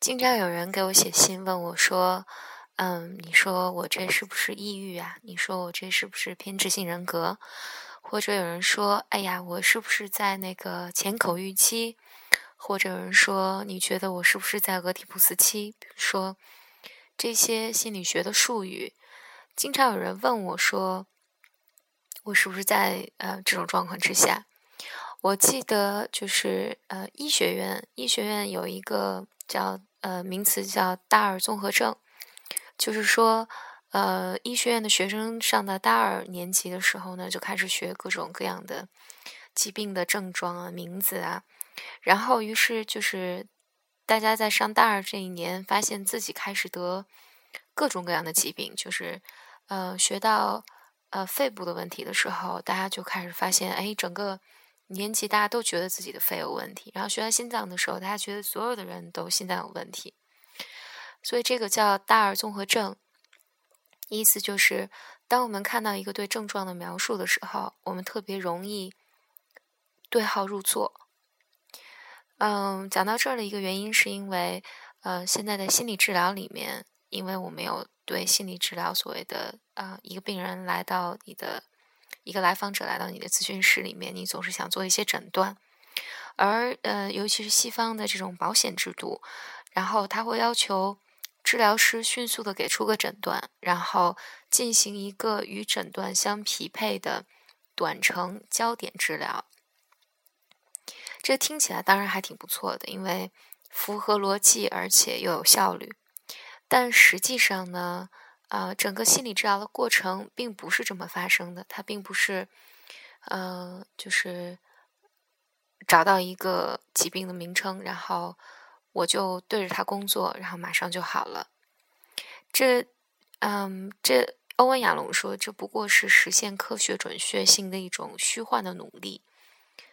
经常有人给我写信问我说：“嗯，你说我这是不是抑郁啊？你说我这是不是偏执性人格？或者有人说：哎呀，我是不是在那个前口欲期？或者有人说：你觉得我是不是在俄狄浦斯期？比如说这些心理学的术语，经常有人问我说：我是不是在呃这种状况之下？我记得就是呃医学院，医学院有一个叫。呃，名词叫大二综合症，就是说，呃，医学院的学生上到大二年级的时候呢，就开始学各种各样的疾病的症状啊、名字啊，然后于是就是大家在上大二这一年，发现自己开始得各种各样的疾病，就是呃，学到呃肺部的问题的时候，大家就开始发现，哎，整个。年级大家都觉得自己的肺有问题，然后学完心脏的时候，大家觉得所有的人都心脏有问题，所以这个叫大二综合症。意思就是，当我们看到一个对症状的描述的时候，我们特别容易对号入座。嗯，讲到这儿的一个原因是因为，呃，现在的心理治疗里面，因为我们有对心理治疗所谓的啊，一个病人来到你的。一个来访者来到你的咨询室里面，你总是想做一些诊断，而呃，尤其是西方的这种保险制度，然后他会要求治疗师迅速的给出个诊断，然后进行一个与诊断相匹配的短程焦点治疗。这听起来当然还挺不错的，因为符合逻辑，而且又有效率。但实际上呢？啊，整个心理治疗的过程并不是这么发生的。它并不是，呃，就是找到一个疾病的名称，然后我就对着它工作，然后马上就好了。这，嗯，这欧文亚龙说，这不过是实现科学准确性的一种虚幻的努力，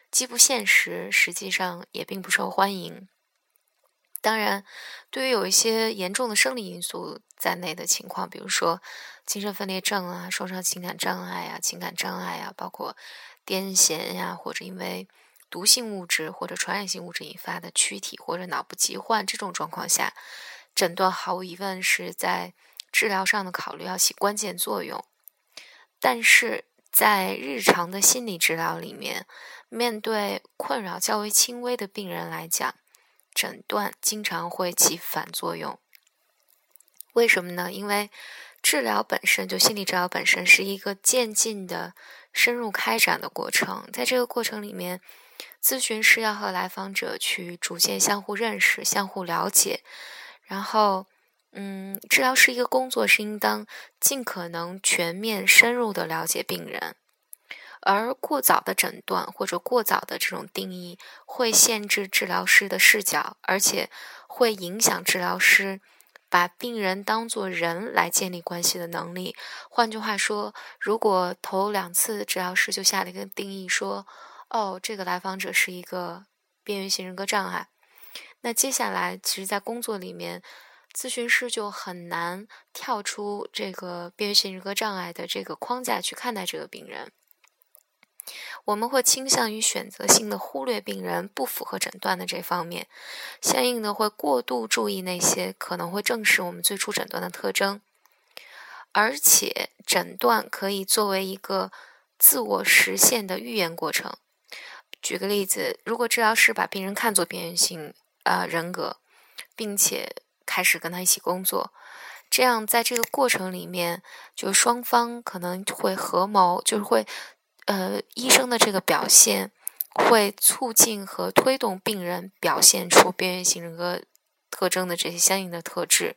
既不现实，实际上也并不受欢迎。当然，对于有一些严重的生理因素在内的情况，比如说精神分裂症啊、创伤情感障碍啊、情感障碍啊，包括癫痫呀，或者因为毒性物质或者传染性物质引发的躯体或者脑部疾患这种状况下，诊断毫无疑问是在治疗上的考虑要起关键作用。但是在日常的心理治疗里面，面对困扰较为轻微的病人来讲，诊断经常会起反作用，为什么呢？因为治疗本身就心理治疗本身是一个渐进的、深入开展的过程，在这个过程里面，咨询师要和来访者去逐渐相互认识、相互了解，然后，嗯，治疗师一个工作是应当尽可能全面、深入的了解病人。而过早的诊断或者过早的这种定义，会限制治疗师的视角，而且会影响治疗师把病人当作人来建立关系的能力。换句话说，如果头两次治疗师就下了一个定义，说：“哦，这个来访者是一个边缘型人格障碍”，那接下来其实，在工作里面，咨询师就很难跳出这个边缘型人格障碍的这个框架去看待这个病人。我们会倾向于选择性的忽略病人不符合诊断的这方面，相应的会过度注意那些可能会证实我们最初诊断的特征，而且诊断可以作为一个自我实现的预言过程。举个例子，如果治疗师把病人看作边缘性呃人格，并且开始跟他一起工作，这样在这个过程里面，就双方可能会合谋，就是会。呃，医生的这个表现会促进和推动病人表现出边缘型人格特征的这些相应的特质，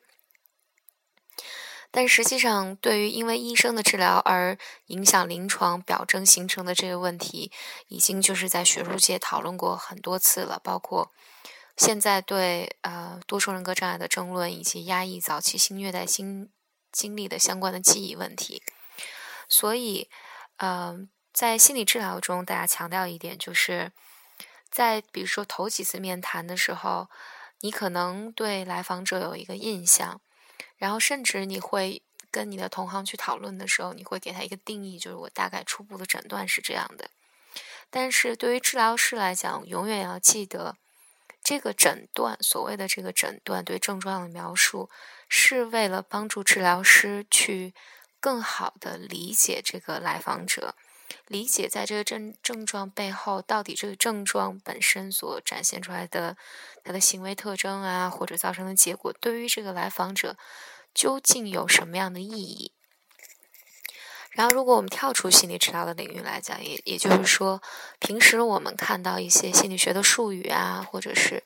但实际上，对于因为医生的治疗而影响临床表征形成的这个问题，已经就是在学术界讨论过很多次了，包括现在对呃多重人格障碍的争论，以及压抑早期性虐待经经历的相关的记忆问题，所以，嗯。在心理治疗中，大家强调一点，就是在比如说头几次面谈的时候，你可能对来访者有一个印象，然后甚至你会跟你的同行去讨论的时候，你会给他一个定义，就是我大概初步的诊断是这样的。但是对于治疗师来讲，永远要记得，这个诊断，所谓的这个诊断对症状的描述，是为了帮助治疗师去更好的理解这个来访者，理解在这个症症状背后，到底这个症状本身所展现出来的他的行为特征啊，或者造成的结果，对于这个来访者究竟有什么样的意义。然后，如果我们跳出心理治疗的领域来讲，也也就是说，平时我们看到一些心理学的术语啊，或者是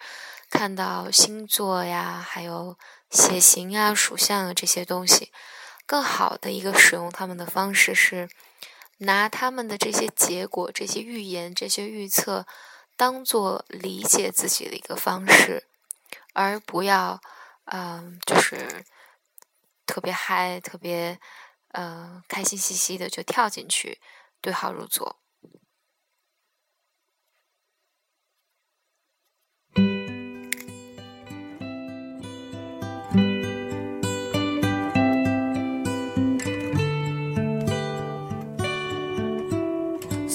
看到星座呀，还有血型啊、属相啊这些东西，更好的一个使用他们的方式是拿他们的这些结果、这些预言、这些预测当做理解自己的一个方式，而不要嗯，就是特别嗨、特别。嗯，开心兮兮的就跳进去，对号入座。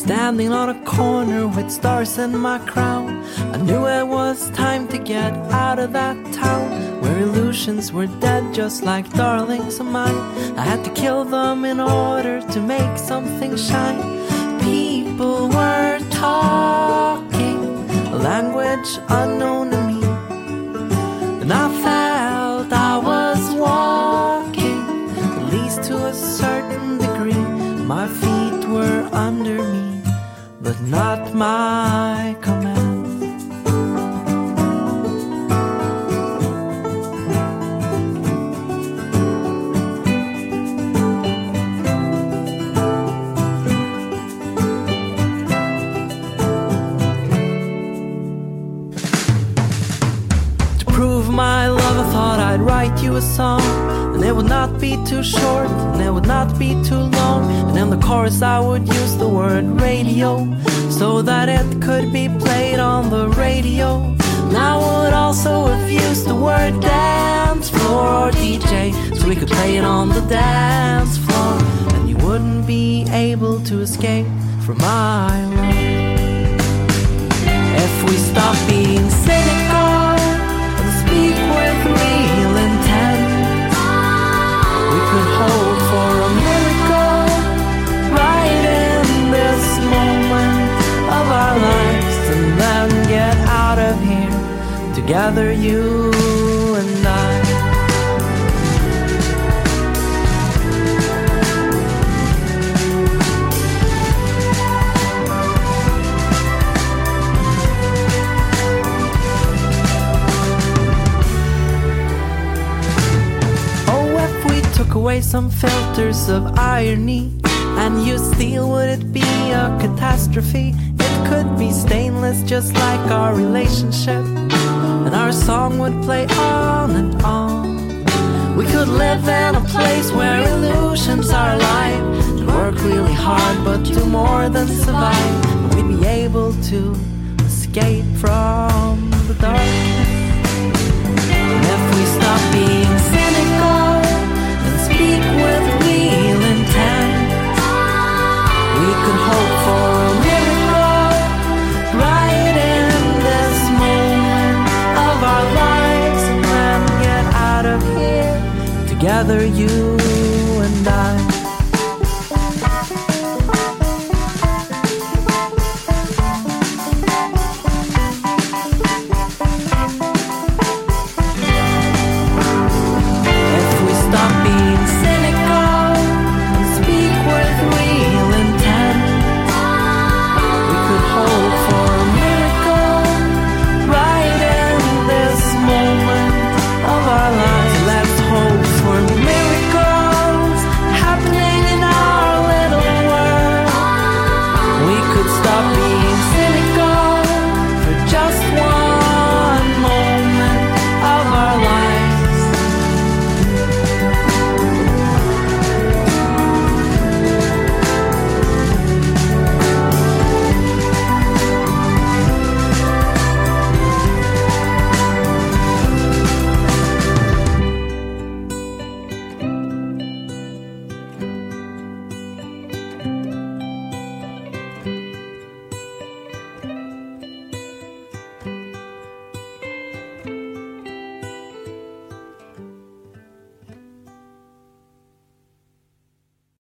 Standing on a corner with stars in my crown, I knew it was time to get out of that town where illusions were dead, just like darlings of mine. I had to kill them in order to make something shine. People were talking a language unknown to me, and I not my command. I'd write you a song. And it would not be too short, and it would not be too long. And in the chorus, I would use the word radio so that it could be played on the radio. And I would also have used the word dance floor or DJ so we could play it on the dance floor. And you wouldn't be able to escape from my love. If we stop being cynical together, you and I. Oh, if we took away some filters of irony and you steel, would it be a catastrophe? It could be stainless, just like our relationship, and our song would play on and on. We could live in a place where illusions are alive and work really hard, but do more than survive. We'd be able to escape from the darkness.